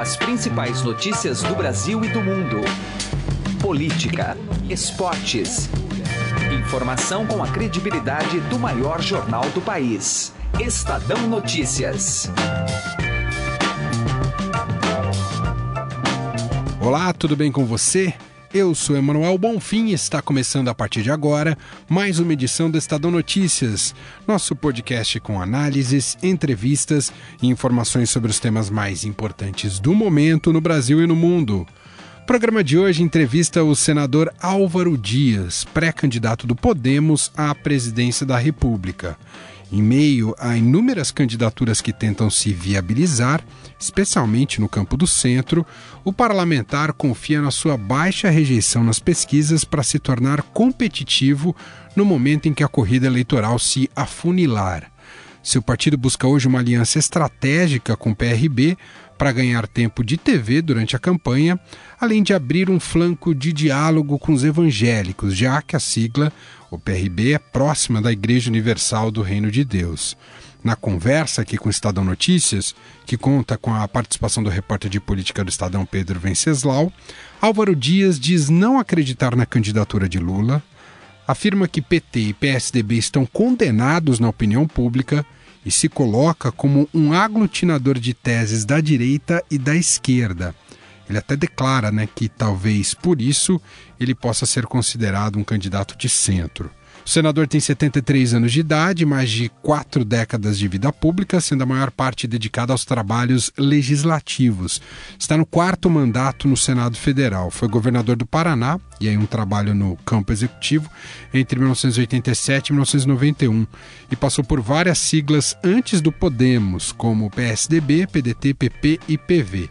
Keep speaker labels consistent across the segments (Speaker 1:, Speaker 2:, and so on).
Speaker 1: As principais notícias do Brasil e do mundo. Política, esportes. Informação com a credibilidade do maior jornal do país. Estadão Notícias.
Speaker 2: Olá, tudo bem com você? Eu sou Emanuel Bonfim e está começando a partir de agora mais uma edição do Estadão Notícias, nosso podcast com análises, entrevistas e informações sobre os temas mais importantes do momento no Brasil e no mundo. O programa de hoje entrevista o senador Álvaro Dias, pré-candidato do Podemos à presidência da República. Em meio a inúmeras candidaturas que tentam se viabilizar, especialmente no campo do centro, o parlamentar confia na sua baixa rejeição nas pesquisas para se tornar competitivo no momento em que a corrida eleitoral se afunilar. Seu partido busca hoje uma aliança estratégica com o PRB para ganhar tempo de TV durante a campanha, além de abrir um flanco de diálogo com os evangélicos, já que a sigla o PRB é próxima da Igreja Universal do Reino de Deus. Na conversa aqui com o Estadão Notícias, que conta com a participação do repórter de política do Estadão Pedro Venceslau, Álvaro Dias diz não acreditar na candidatura de Lula, afirma que PT e PSDB estão condenados na opinião pública e se coloca como um aglutinador de teses da direita e da esquerda ele até declara né, que talvez por isso ele possa ser considerado um candidato de centro. O senador tem 73 anos de idade, mais de quatro décadas de vida pública, sendo a maior parte dedicada aos trabalhos legislativos. Está no quarto mandato no Senado Federal. Foi governador do Paraná, e aí um trabalho no campo executivo, entre 1987 e 1991. E passou por várias siglas antes do Podemos, como PSDB, PDT, PP e PV.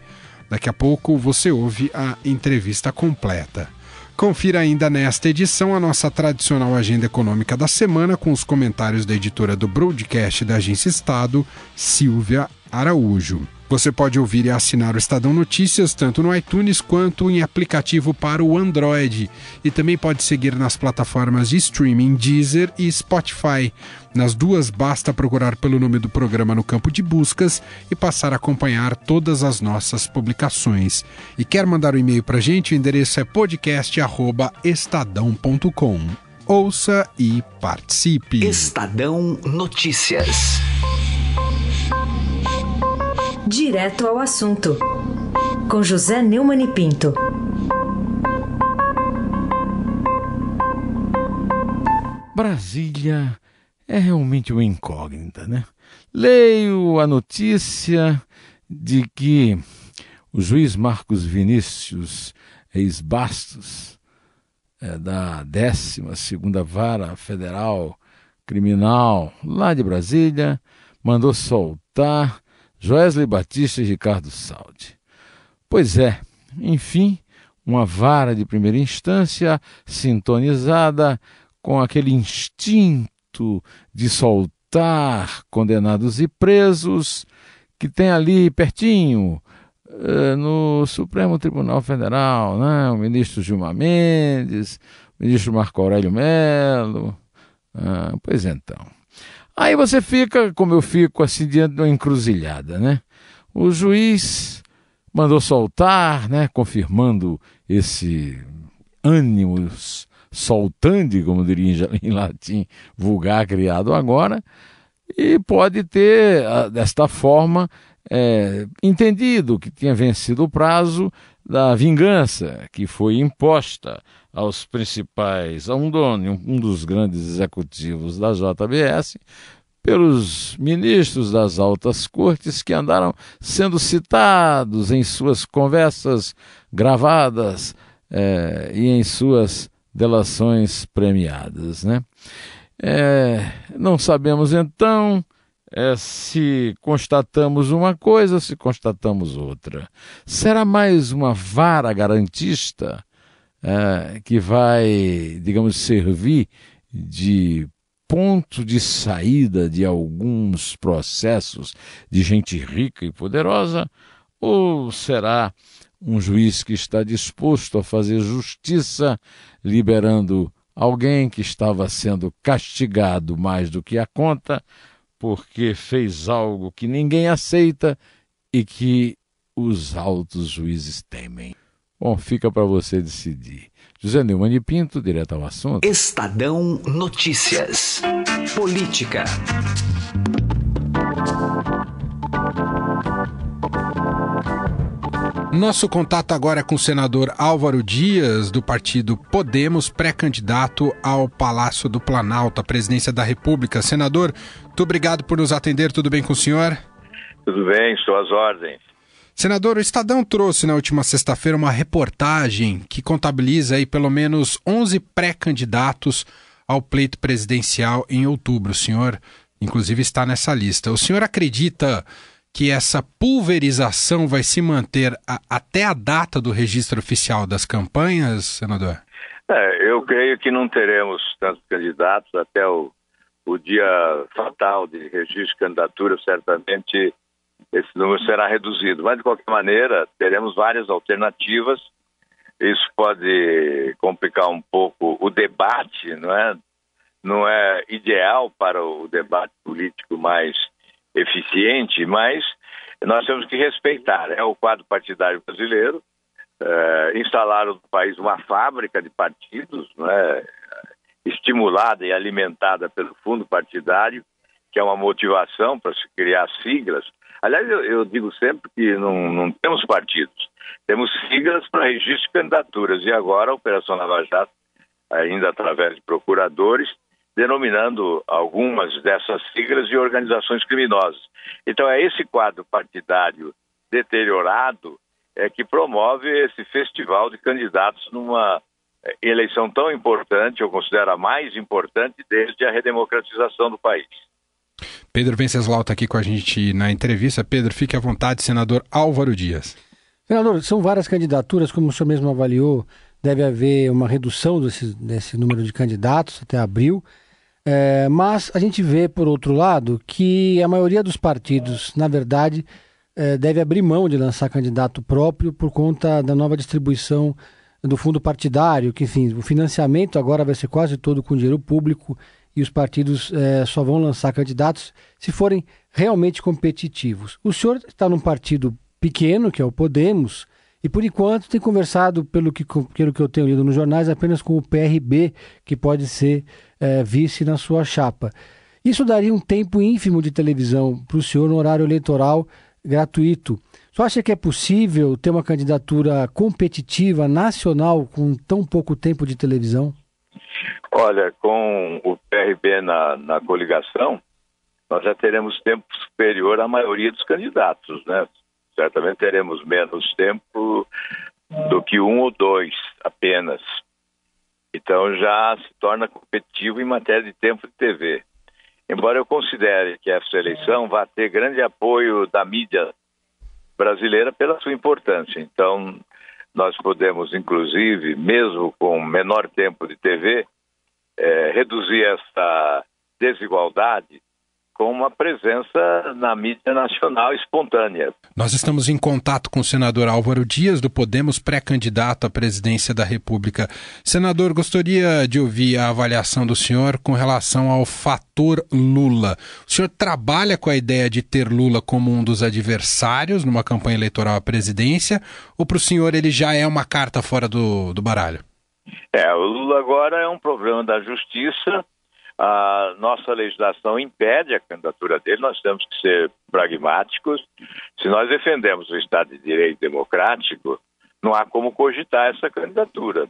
Speaker 2: Daqui a pouco você ouve a entrevista completa. Confira ainda nesta edição a nossa tradicional agenda econômica da semana com os comentários da editora do broadcast da Agência Estado, Silvia Araújo. Você pode ouvir e assinar o Estadão Notícias tanto no iTunes quanto em aplicativo para o Android. E também pode seguir nas plataformas de streaming Deezer e Spotify. Nas duas, basta procurar pelo nome do programa no campo de buscas e passar a acompanhar todas as nossas publicações. E quer mandar um e-mail para a gente? O endereço é podcast.estadão.com. Ouça e participe.
Speaker 1: Estadão Notícias.
Speaker 3: Direto ao assunto, com José Neumann e Pinto.
Speaker 4: Brasília é realmente uma incógnita, né? Leio a notícia de que o juiz Marcos Vinícius ex-Bastos, é, da 12 Vara Federal Criminal lá de Brasília, mandou soltar Joesley Batista e Ricardo Saldi. Pois é, enfim, uma vara de primeira instância sintonizada com aquele instinto de soltar condenados e presos que tem ali pertinho eh, no Supremo Tribunal Federal, né? o ministro Gilmar Mendes, o ministro Marco Aurélio Melo. Ah, pois então. Aí você fica, como eu fico, assim, diante de uma encruzilhada, né? O juiz mandou soltar, né? Confirmando esse ânimos soltandi, como diria em latim vulgar criado agora, e pode ter, ah, desta forma, é, entendido que tinha vencido o prazo da vingança que foi imposta aos principais, a um dono, um dos grandes executivos da JBS, pelos ministros das altas cortes que andaram sendo citados em suas conversas gravadas é, e em suas delações premiadas. Né? É, não sabemos então é, se constatamos uma coisa, se constatamos outra. Será mais uma vara garantista é, que vai, digamos, servir de ponto de saída de alguns processos de gente rica e poderosa? Ou será um juiz que está disposto a fazer justiça, liberando alguém que estava sendo castigado mais do que a conta, porque fez algo que ninguém aceita e que os altos juízes temem? Bom, fica para você decidir. José Neumann de Pinto, direto ao assunto.
Speaker 1: Estadão Notícias. Política.
Speaker 2: Nosso contato agora é com o senador Álvaro Dias, do partido Podemos, pré-candidato ao Palácio do Planalto, a presidência da República. Senador, muito obrigado por nos atender. Tudo bem com o senhor?
Speaker 5: Tudo bem, suas ordens.
Speaker 2: Senador, o Estadão trouxe na última sexta-feira uma reportagem que contabiliza aí pelo menos 11 pré-candidatos ao pleito presidencial em outubro. O senhor, inclusive, está nessa lista. O senhor acredita que essa pulverização vai se manter a, até a data do registro oficial das campanhas, senador?
Speaker 5: É, eu creio que não teremos tantos candidatos até o, o dia fatal de registro de candidatura, certamente esse número será reduzido. Mas, de qualquer maneira, teremos várias alternativas. Isso pode complicar um pouco o debate, não é? Não é ideal para o debate político mais eficiente, mas nós temos que respeitar. É o quadro partidário brasileiro. É, instalaram no país uma fábrica de partidos, não é? estimulada e alimentada pelo fundo partidário, que é uma motivação para se criar siglas. Aliás, eu, eu digo sempre que não, não, temos partidos, temos siglas para registro de candidaturas. E agora a Operação Lava Jato, ainda através de procuradores, denominando algumas dessas siglas de organizações criminosas. Então é esse quadro partidário deteriorado é que promove esse festival de candidatos numa é, eleição tão importante, eu considero a mais importante desde a redemocratização do país.
Speaker 2: Pedro Venceslau está aqui com a gente na entrevista. Pedro, fique à vontade, senador Álvaro Dias.
Speaker 6: Senador, são várias candidaturas, como o senhor mesmo avaliou, deve haver uma redução desse, desse número de candidatos até abril. É, mas a gente vê, por outro lado, que a maioria dos partidos, na verdade, é, deve abrir mão de lançar candidato próprio por conta da nova distribuição do fundo partidário, que, enfim, o financiamento agora vai ser quase todo com dinheiro público e os partidos é, só vão lançar candidatos se forem realmente competitivos. O senhor está num partido pequeno, que é o Podemos, e por enquanto tem conversado, pelo que, pelo que eu tenho lido nos jornais, apenas com o PRB, que pode ser é, vice na sua chapa. Isso daria um tempo ínfimo de televisão para o senhor no horário eleitoral gratuito. Você acha que é possível ter uma candidatura competitiva nacional com tão pouco tempo de televisão?
Speaker 5: Olha, com o PRB na, na coligação, nós já teremos tempo superior à maioria dos candidatos, né? Certamente teremos menos tempo do que um ou dois apenas. Então já se torna competitivo em matéria de tempo de TV. Embora eu considere que essa eleição vai ter grande apoio da mídia brasileira pela sua importância. Então, nós podemos, inclusive, mesmo com menor tempo de TV, é, reduzir essa desigualdade com uma presença na mídia nacional espontânea.
Speaker 2: Nós estamos em contato com o senador Álvaro Dias, do Podemos, pré-candidato à presidência da República. Senador, gostaria de ouvir a avaliação do senhor com relação ao fator Lula. O senhor trabalha com a ideia de ter Lula como um dos adversários numa campanha eleitoral à presidência, ou para o senhor ele já é uma carta fora do, do baralho?
Speaker 5: É, o Lula agora é um problema da justiça a nossa legislação impede a candidatura dele, nós temos que ser pragmáticos. Se nós defendemos o Estado de Direito democrático, não há como cogitar essa candidatura.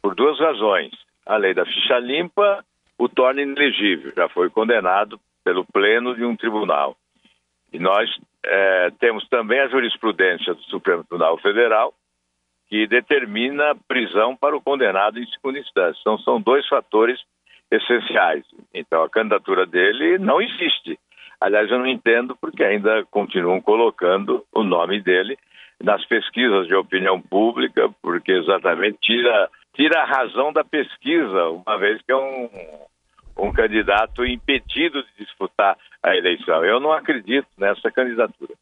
Speaker 5: Por duas razões. A lei da ficha limpa o torna inelegível, já foi condenado pelo pleno de um tribunal. E nós é, temos também a jurisprudência do Supremo Tribunal Federal, que determina prisão para o condenado em segunda instância. Então, são dois fatores essenciais. Então a candidatura dele não existe. Aliás, eu não entendo porque ainda continuam colocando o nome dele nas pesquisas de opinião pública, porque exatamente tira, tira a razão da pesquisa, uma vez que é um, um candidato impedido de disputar a eleição. Eu não acredito nessa candidatura.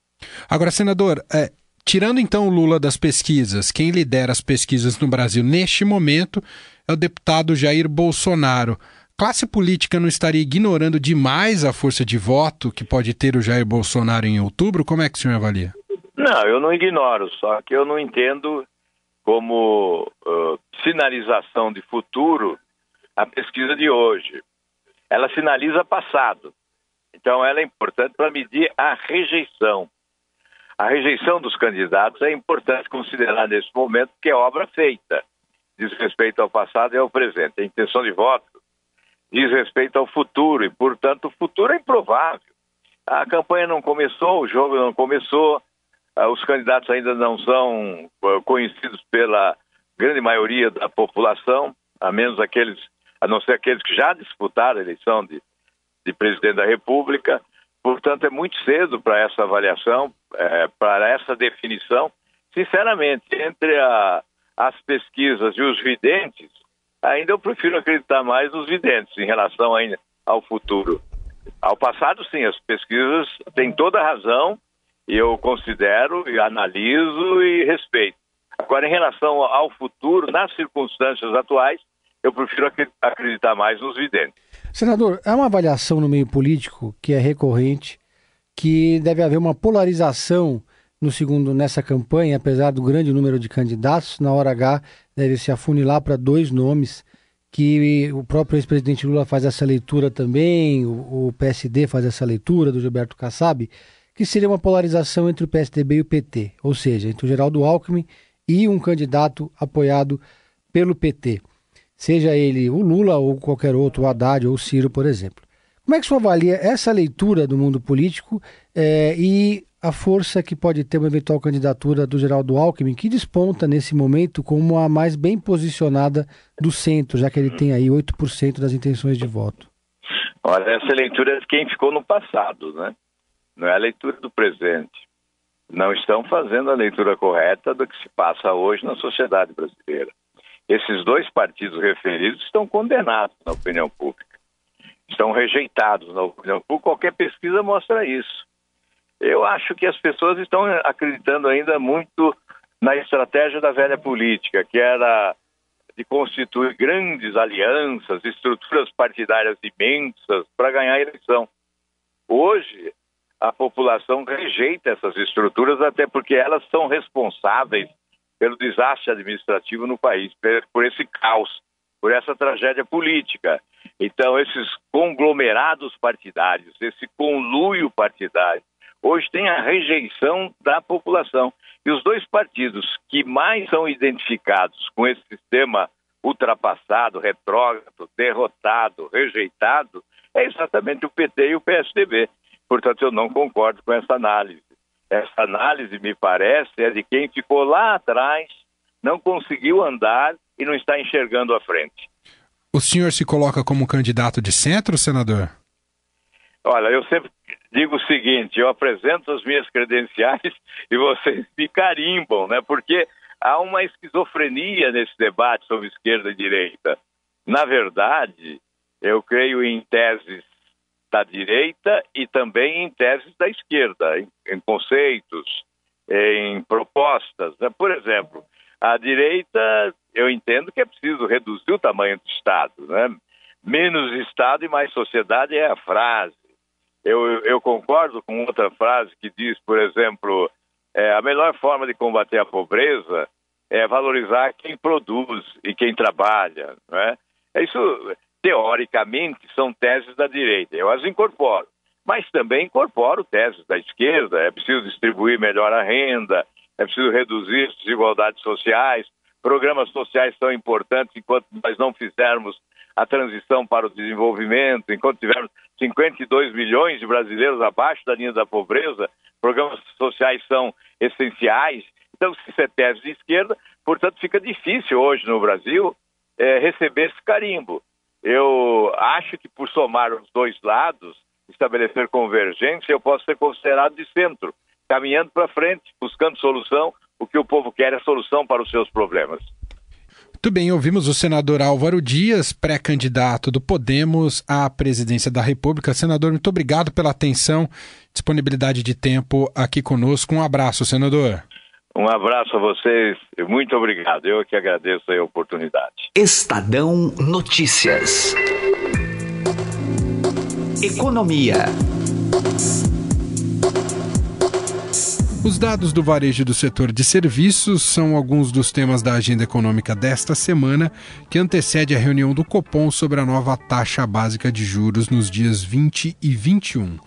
Speaker 2: Agora, senador, é, tirando então o Lula das pesquisas, quem lidera as pesquisas no Brasil neste momento é o deputado Jair Bolsonaro classe política não estaria ignorando demais a força de voto que pode ter o Jair Bolsonaro em outubro? Como é que o senhor avalia?
Speaker 5: Não, eu não ignoro, só que eu não entendo como uh, sinalização de futuro a pesquisa de hoje. Ela sinaliza passado. Então, ela é importante para medir a rejeição. A rejeição dos candidatos é importante considerar nesse momento que é obra feita. Diz respeito ao passado e ao presente. A intenção de voto diz respeito ao futuro e, portanto, o futuro é improvável. A campanha não começou, o jogo não começou, ah, os candidatos ainda não são ah, conhecidos pela grande maioria da população, a menos aqueles, a não ser aqueles que já disputaram a eleição de, de presidente da República. Portanto, é muito cedo para essa avaliação, é, para essa definição. Sinceramente, entre a, as pesquisas e os videntes, ainda eu prefiro acreditar mais nos videntes em relação ainda ao futuro. Ao passado, sim, as pesquisas têm toda a razão, eu considero, e analiso e respeito. Agora, em relação ao futuro, nas circunstâncias atuais, eu prefiro acreditar mais nos videntes.
Speaker 6: Senador, há uma avaliação no meio político que é recorrente, que deve haver uma polarização no segundo nessa campanha, apesar do grande número de candidatos, na hora H deve se afunilar para dois nomes que o próprio ex-presidente Lula faz essa leitura também, o, o, PSD faz essa leitura do Gilberto Kassab, que seria uma polarização entre o PSDB e o PT, ou seja, entre o Geraldo Alckmin e um candidato apoiado pelo PT, seja ele o Lula ou qualquer outro, o Haddad ou o Ciro, por exemplo. Como é que o senhor avalia essa leitura do mundo político é, e a força que pode ter uma eventual candidatura do Geraldo Alckmin, que desponta nesse momento como a mais bem posicionada do centro, já que ele tem aí 8% das intenções de voto?
Speaker 5: Olha, essa leitura é de quem ficou no passado, né? Não é a leitura do presente. Não estão fazendo a leitura correta do que se passa hoje na sociedade brasileira. Esses dois partidos referidos estão condenados na opinião pública. Estão rejeitados na opinião pública. Qualquer pesquisa mostra isso. Eu acho que as pessoas estão acreditando ainda muito na estratégia da velha política, que era de constituir grandes alianças, estruturas partidárias imensas para ganhar a eleição. Hoje, a população rejeita essas estruturas, até porque elas são responsáveis pelo desastre administrativo no país, por esse caos, por essa tragédia política. Então, esses conglomerados partidários, esse conluio partidário, hoje tem a rejeição da população. E os dois partidos que mais são identificados com esse sistema ultrapassado, retrógrado, derrotado, rejeitado, é exatamente o PT e o PSDB. Portanto, eu não concordo com essa análise. Essa análise, me parece, é de quem ficou lá atrás, não conseguiu andar e não está enxergando a frente.
Speaker 2: O senhor se coloca como candidato de centro, senador?
Speaker 5: Olha, eu sempre digo o seguinte: eu apresento as minhas credenciais e vocês me carimbam, né? Porque há uma esquizofrenia nesse debate sobre esquerda e direita. Na verdade, eu creio em teses da direita e também em teses da esquerda, em, em conceitos, em propostas. Né? Por exemplo, a direita, eu entendo que é preciso reduzir o tamanho do Estado. Né? Menos Estado e mais sociedade é a frase. Eu, eu concordo com outra frase que diz, por exemplo, é, a melhor forma de combater a pobreza é valorizar quem produz e quem trabalha. Não é? Isso, teoricamente, são teses da direita. Eu as incorporo. Mas também incorporo teses da esquerda. É preciso distribuir melhor a renda, é preciso reduzir as desigualdades sociais. Programas sociais são importantes enquanto nós não fizermos a transição para o desenvolvimento, enquanto tivermos 52 milhões de brasileiros abaixo da linha da pobreza, programas sociais são essenciais. Então, se isso é tese de esquerda, portanto, fica difícil hoje no Brasil é, receber esse carimbo. Eu acho que, por somar os dois lados, estabelecer convergência, eu posso ser considerado de centro, caminhando para frente, buscando solução. O que o povo quer é solução para os seus problemas.
Speaker 2: Muito bem, ouvimos o senador Álvaro Dias, pré-candidato do Podemos à presidência da República. Senador, muito obrigado pela atenção, disponibilidade de tempo aqui conosco. Um abraço, senador.
Speaker 5: Um abraço a vocês, muito obrigado. Eu que agradeço a oportunidade.
Speaker 1: Estadão Notícias. Economia.
Speaker 2: Os dados do varejo do setor de serviços são alguns dos temas da agenda econômica desta semana, que antecede a reunião do Copom sobre a nova taxa básica de juros nos dias 20 e 21.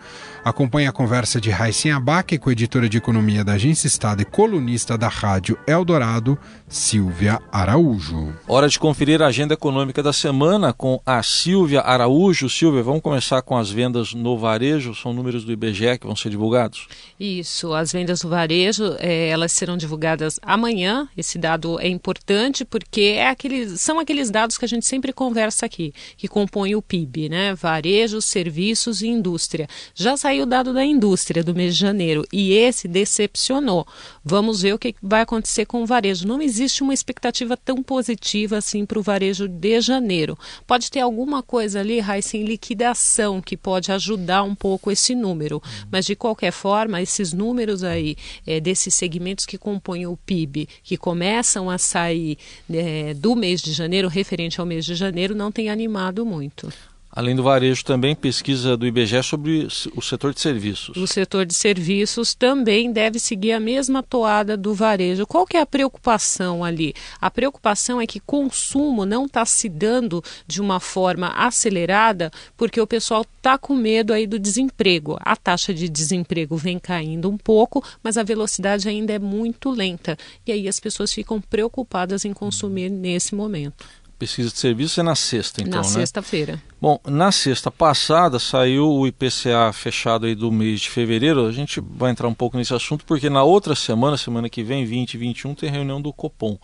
Speaker 2: Acompanhe a conversa de Raíssen Abac com a editora de economia da Agência Estado e colunista da Rádio Eldorado, Silvia Araújo.
Speaker 7: Hora de conferir a agenda econômica da semana com a Silvia Araújo. Silvia, vamos começar com as vendas no varejo. São números do IBGE que vão ser divulgados?
Speaker 8: Isso, as vendas no varejo, é, elas serão divulgadas amanhã. Esse dado é importante porque é aqueles, são aqueles dados que a gente sempre conversa aqui, que compõem o PIB, né? Varejo, serviços e indústria. Já saiu o dado da indústria do mês de janeiro e esse decepcionou. Vamos ver o que vai acontecer com o varejo. Não existe uma expectativa tão positiva assim para o varejo de janeiro. Pode ter alguma coisa ali, Raíssa, em liquidação, que pode ajudar um pouco esse número. Mas, de qualquer forma, esses números aí, é, desses segmentos que compõem o PIB, que começam a sair é, do mês de janeiro, referente ao mês de janeiro, não tem animado muito.
Speaker 7: Além do varejo, também pesquisa do IBGE sobre o setor de serviços.
Speaker 8: O setor de serviços também deve seguir a mesma toada do varejo. Qual que é a preocupação ali? A preocupação é que consumo não está se dando de uma forma acelerada porque o pessoal está com medo aí do desemprego. A taxa de desemprego vem caindo um pouco, mas a velocidade ainda é muito lenta. E aí as pessoas ficam preocupadas em consumir nesse momento
Speaker 7: pesquisa de serviços é na sexta, então,
Speaker 8: na
Speaker 7: né?
Speaker 8: sexta-feira.
Speaker 7: Bom, na sexta passada saiu o IPCA fechado aí do mês de fevereiro. A gente vai entrar um pouco nesse assunto porque na outra semana, semana que vem, 20 e 21, tem reunião do Copom.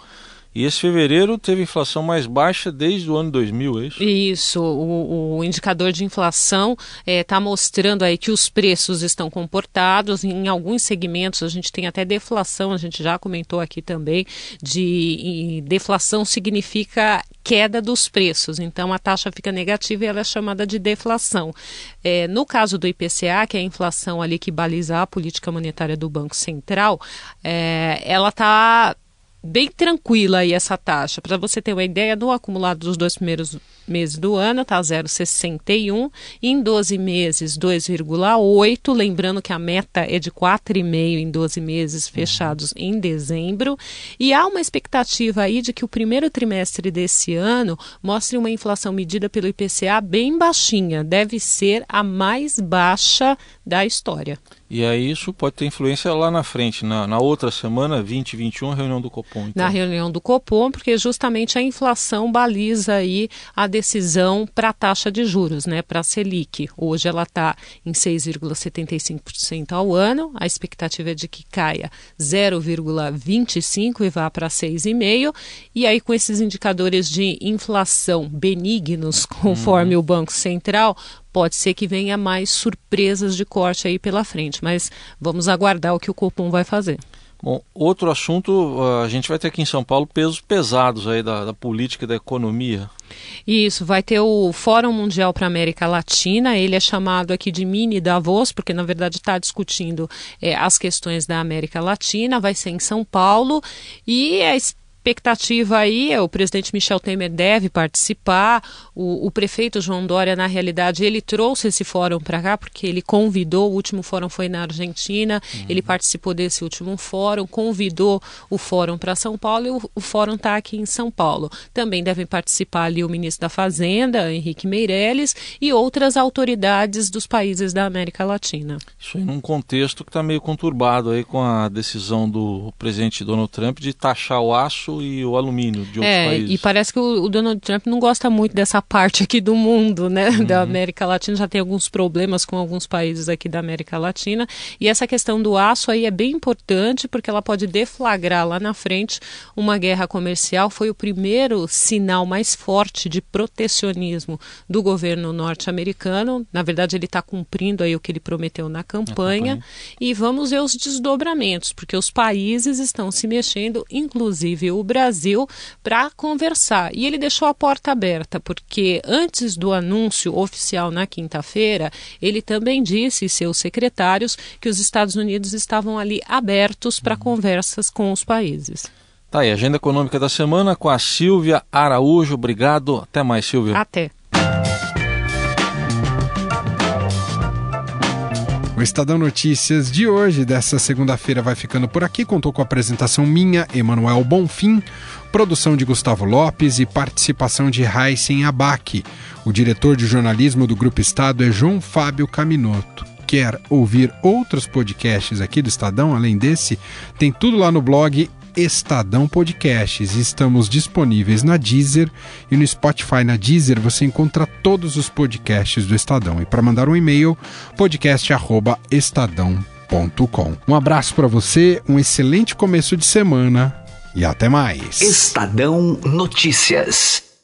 Speaker 7: E esse fevereiro teve inflação mais baixa desde o ano 2000, é isso?
Speaker 8: Isso, o, o indicador de inflação está eh, é, mostrando aí que os preços estão comportados. Em alguns segmentos a gente tem até deflação, a gente já comentou aqui também, de deflação significa queda dos preços. Então a taxa fica negativa e ela é chamada de deflação. É, no caso do IPCA, que é a inflação ali que baliza a política monetária do Banco Central, é, ela está bem tranquila aí essa taxa. Para você ter uma ideia, no acumulado dos dois primeiros meses do ano está 0,61, em 12 meses 2,8, lembrando que a meta é de 4,5 em 12 meses fechados em dezembro, e há uma expectativa aí de que o primeiro trimestre desse ano mostre uma inflação medida pelo IPCA bem baixinha, deve ser a mais baixa da história.
Speaker 7: E aí isso pode ter influência lá na frente, na, na outra semana, 20 e 21, reunião do Copom.
Speaker 8: Então. Na reunião do Copom, porque justamente a inflação baliza aí a decisão para a taxa de juros, né, para a Selic. Hoje ela está em 6,75% ao ano, a expectativa é de que caia 0,25% e vá para 6,5%, e aí com esses indicadores de inflação benignos, conforme hum. o Banco Central, pode ser que venha mais surpresas de corte aí pela frente, mas vamos aguardar o que o Copom vai fazer.
Speaker 7: Bom, outro assunto, ah, a gente vai ter aqui em São Paulo pesos pesados aí da, da política e da economia.
Speaker 8: Isso, vai ter o Fórum Mundial para a América Latina, ele é chamado aqui de Mini Davos, porque na verdade está discutindo é, as questões da América Latina, vai ser em São Paulo, e é expectativa aí, é o presidente Michel Temer deve participar, o, o prefeito João Dória, na realidade, ele trouxe esse fórum para cá, porque ele convidou, o último fórum foi na Argentina, uhum. ele participou desse último fórum, convidou o fórum para São Paulo e o, o fórum está aqui em São Paulo. Também devem participar ali o ministro da Fazenda, Henrique Meirelles, e outras autoridades dos países da América Latina.
Speaker 7: Isso aí num contexto que está meio conturbado aí com a decisão do presidente Donald Trump de taxar o aço e o alumínio de outros
Speaker 8: é,
Speaker 7: países.
Speaker 8: E parece que o, o, Donald Trump não gosta muito dessa parte aqui do mundo, né? Uhum. Da América Latina. Já tem alguns problemas com alguns países aqui da América Latina. E essa questão do aço aí é bem importante porque ela pode deflagrar lá na frente uma guerra comercial. Foi o primeiro sinal mais forte de protecionismo do governo norte-americano. Na verdade, ele está cumprindo aí o que ele prometeu na campanha. campanha. E vamos ver os desdobramentos, porque os países estão se mexendo, inclusive o Brasil para conversar. E ele deixou a porta aberta, porque antes do anúncio oficial na quinta-feira, ele também disse, seus secretários, que os Estados Unidos estavam ali abertos para conversas com os países.
Speaker 7: Tá aí, agenda econômica da semana com a Silvia Araújo. Obrigado. Até mais, Silvia.
Speaker 8: Até.
Speaker 2: O Estadão Notícias de hoje, dessa segunda-feira, vai ficando por aqui. Contou com a apresentação minha, Emanuel Bonfim, produção de Gustavo Lopes e participação de Heisen Abac. O diretor de jornalismo do Grupo Estado é João Fábio Caminoto. Quer ouvir outros podcasts aqui do Estadão, além desse? Tem tudo lá no blog Estadão Podcasts. Estamos disponíveis na Deezer e no Spotify. Na Deezer você encontra todos os podcasts do Estadão. E para mandar um e-mail, podcast@estadão.com. Um abraço para você, um excelente começo de semana e até mais.
Speaker 1: Estadão Notícias.